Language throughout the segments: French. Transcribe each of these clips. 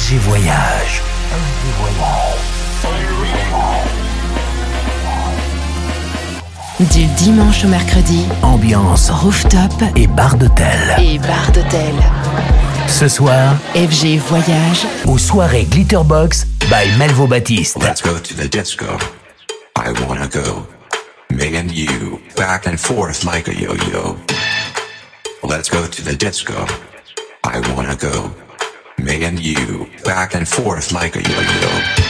FG Voyage. Du dimanche au mercredi, Ambiance rooftop et bar d'hôtel. et bar d'hôtel. Ce soir, FG Voyage, aux soirées Glitterbox by Melvo Baptiste. Let's go to the disco. I wanna go. Me and you, back and forth like a yo-yo. Let's go to the disco. I wanna go. Me and you, back and forth like a yo-yo.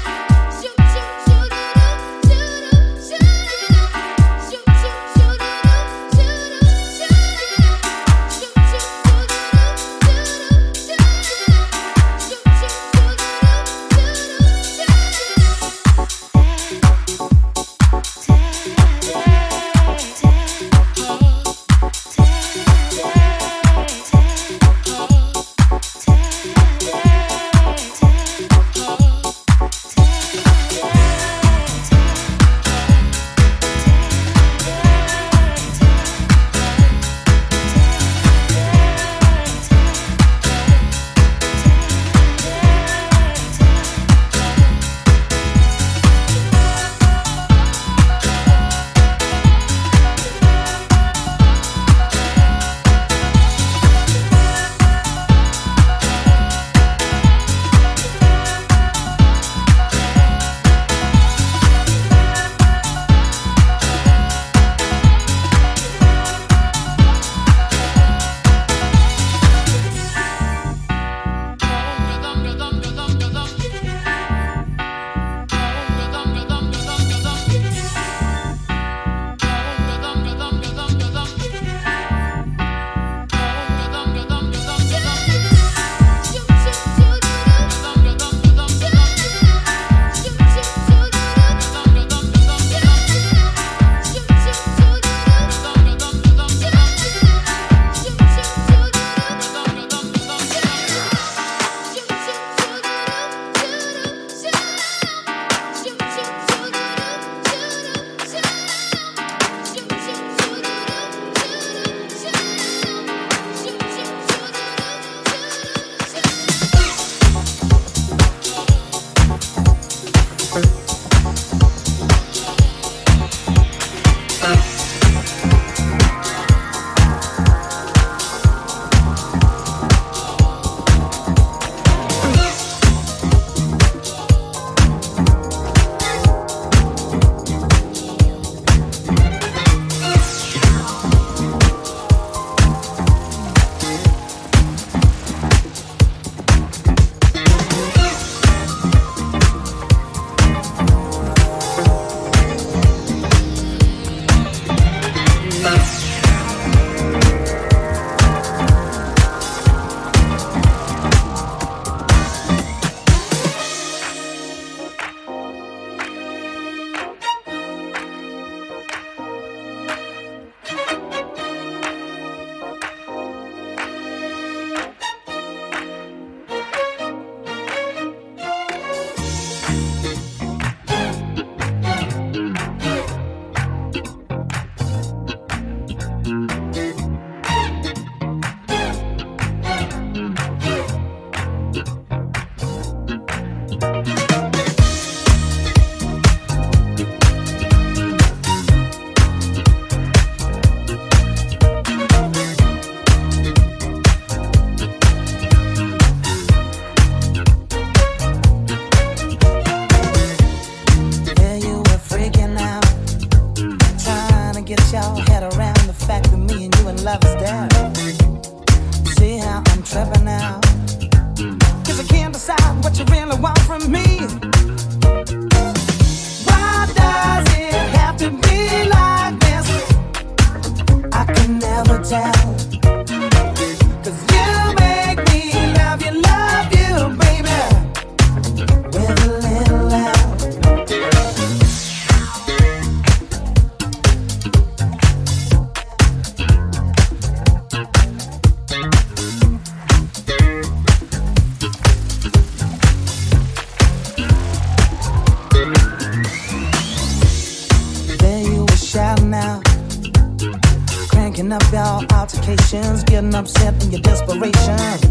upset in your desperation.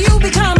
you become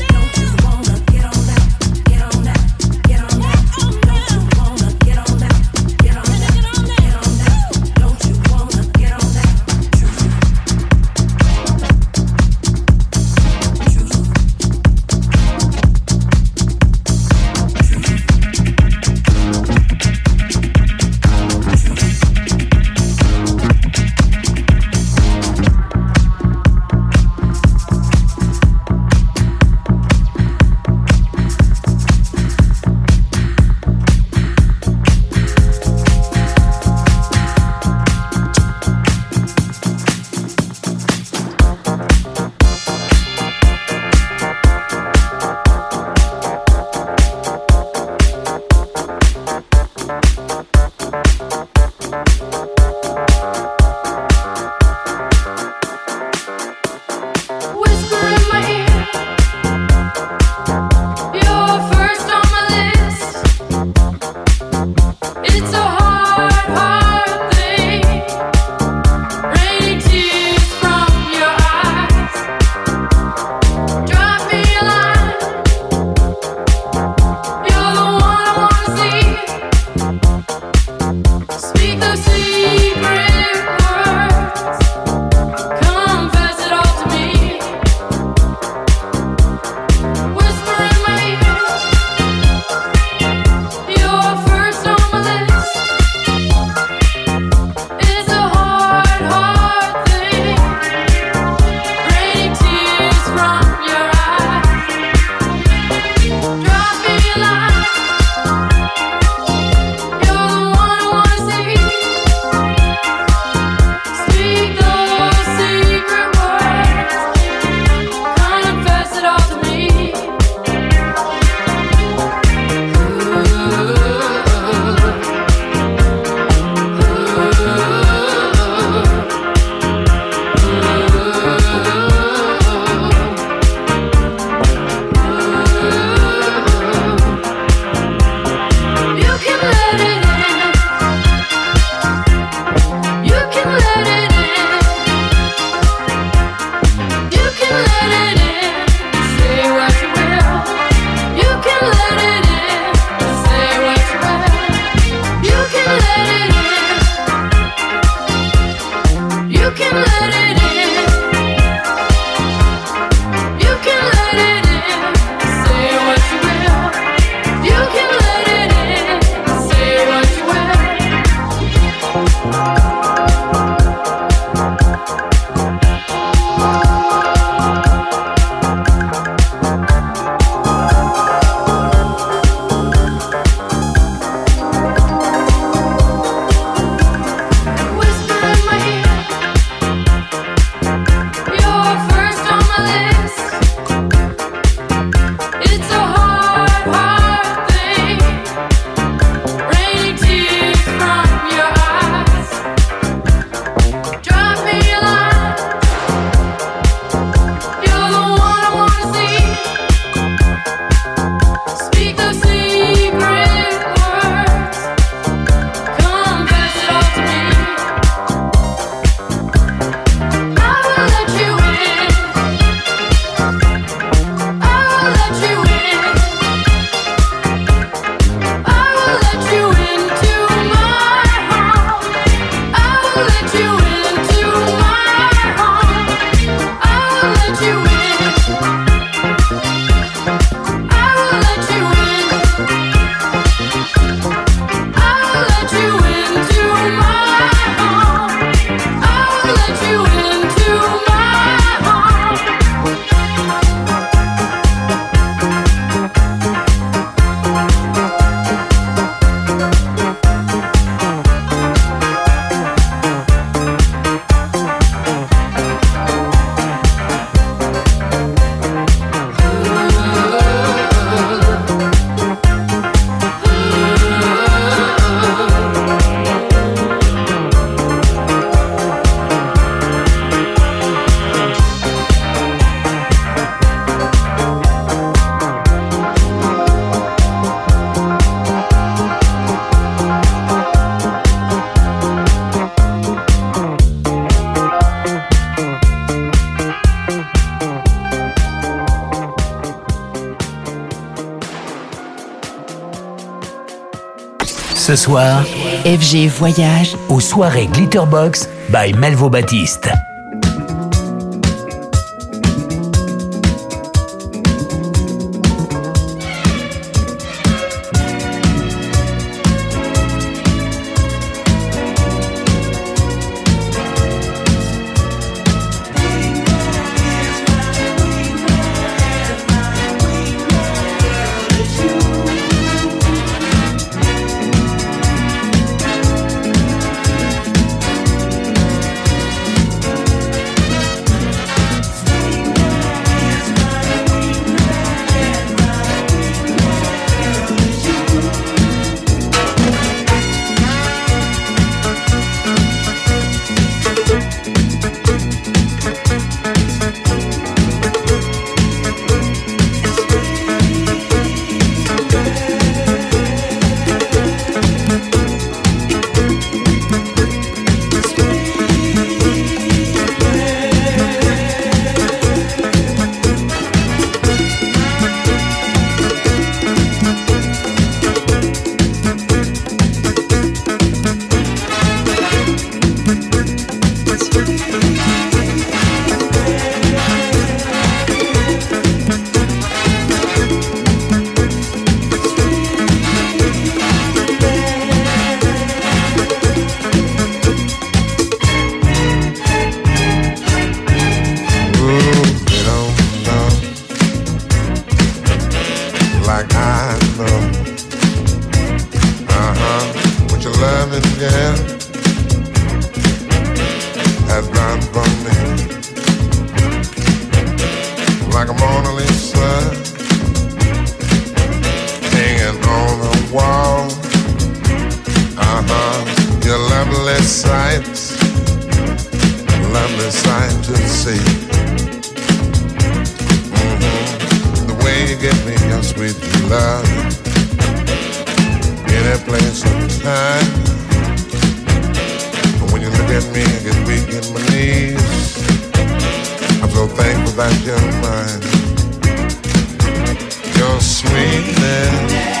Soir, FG Voyage aux soirées Glitterbox by Melvo Baptiste. With your love in a place of time. But when you look at me, I get weak in my knees. I'm so thankful that you're mine. Your sweetness.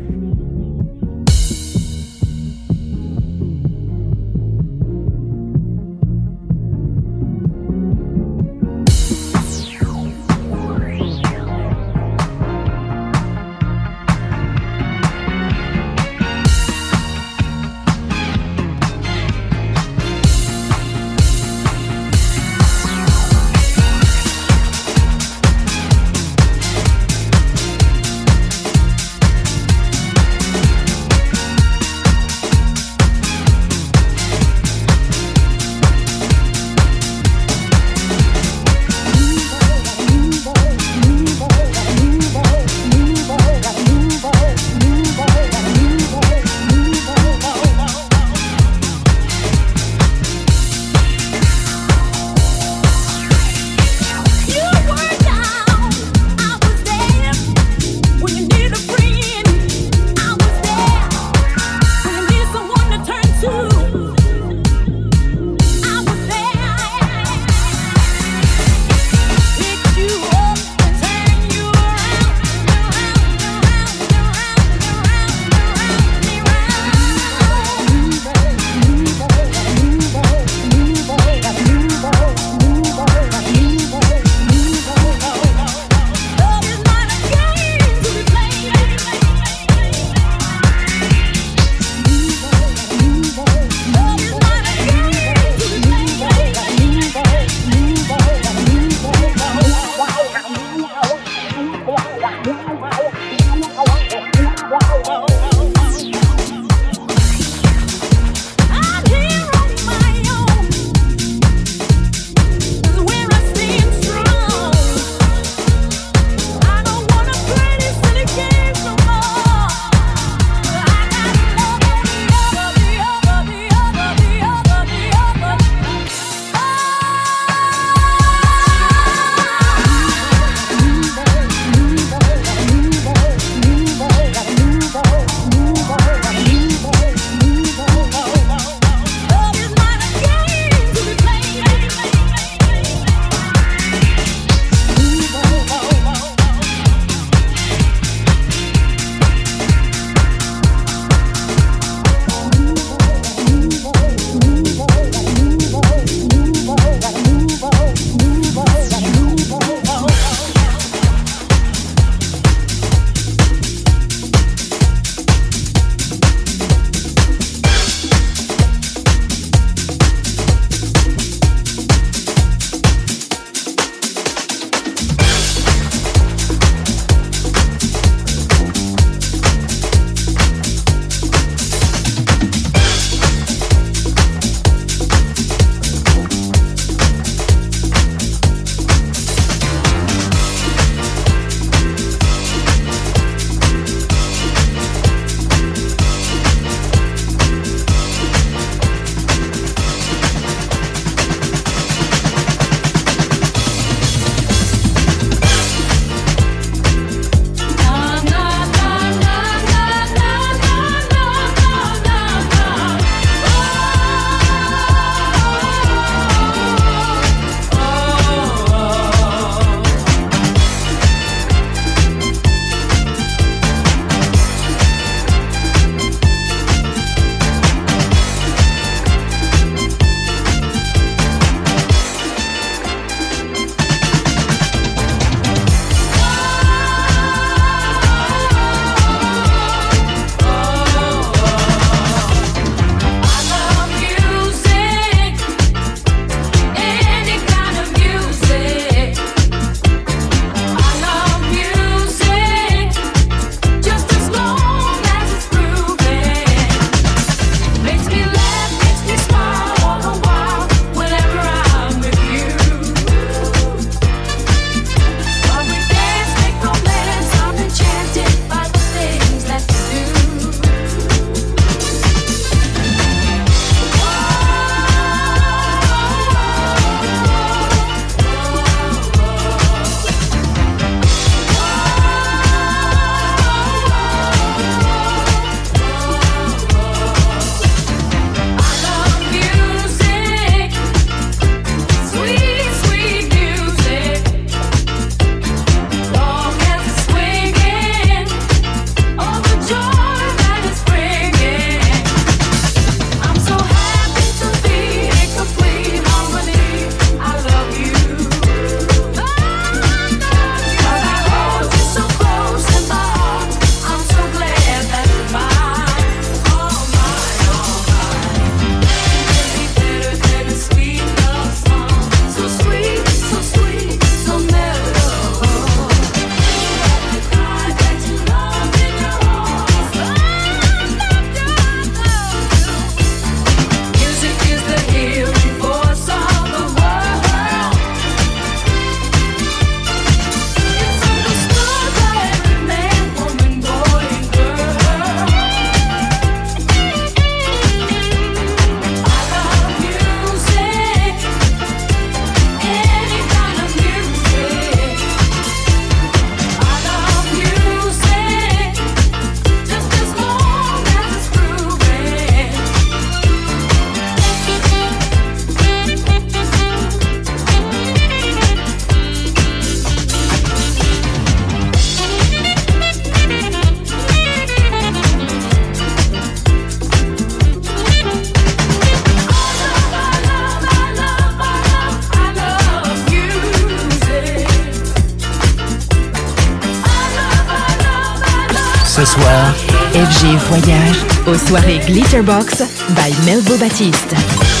FG Voyage aux soirées Glitterbox by Melvo Baptiste.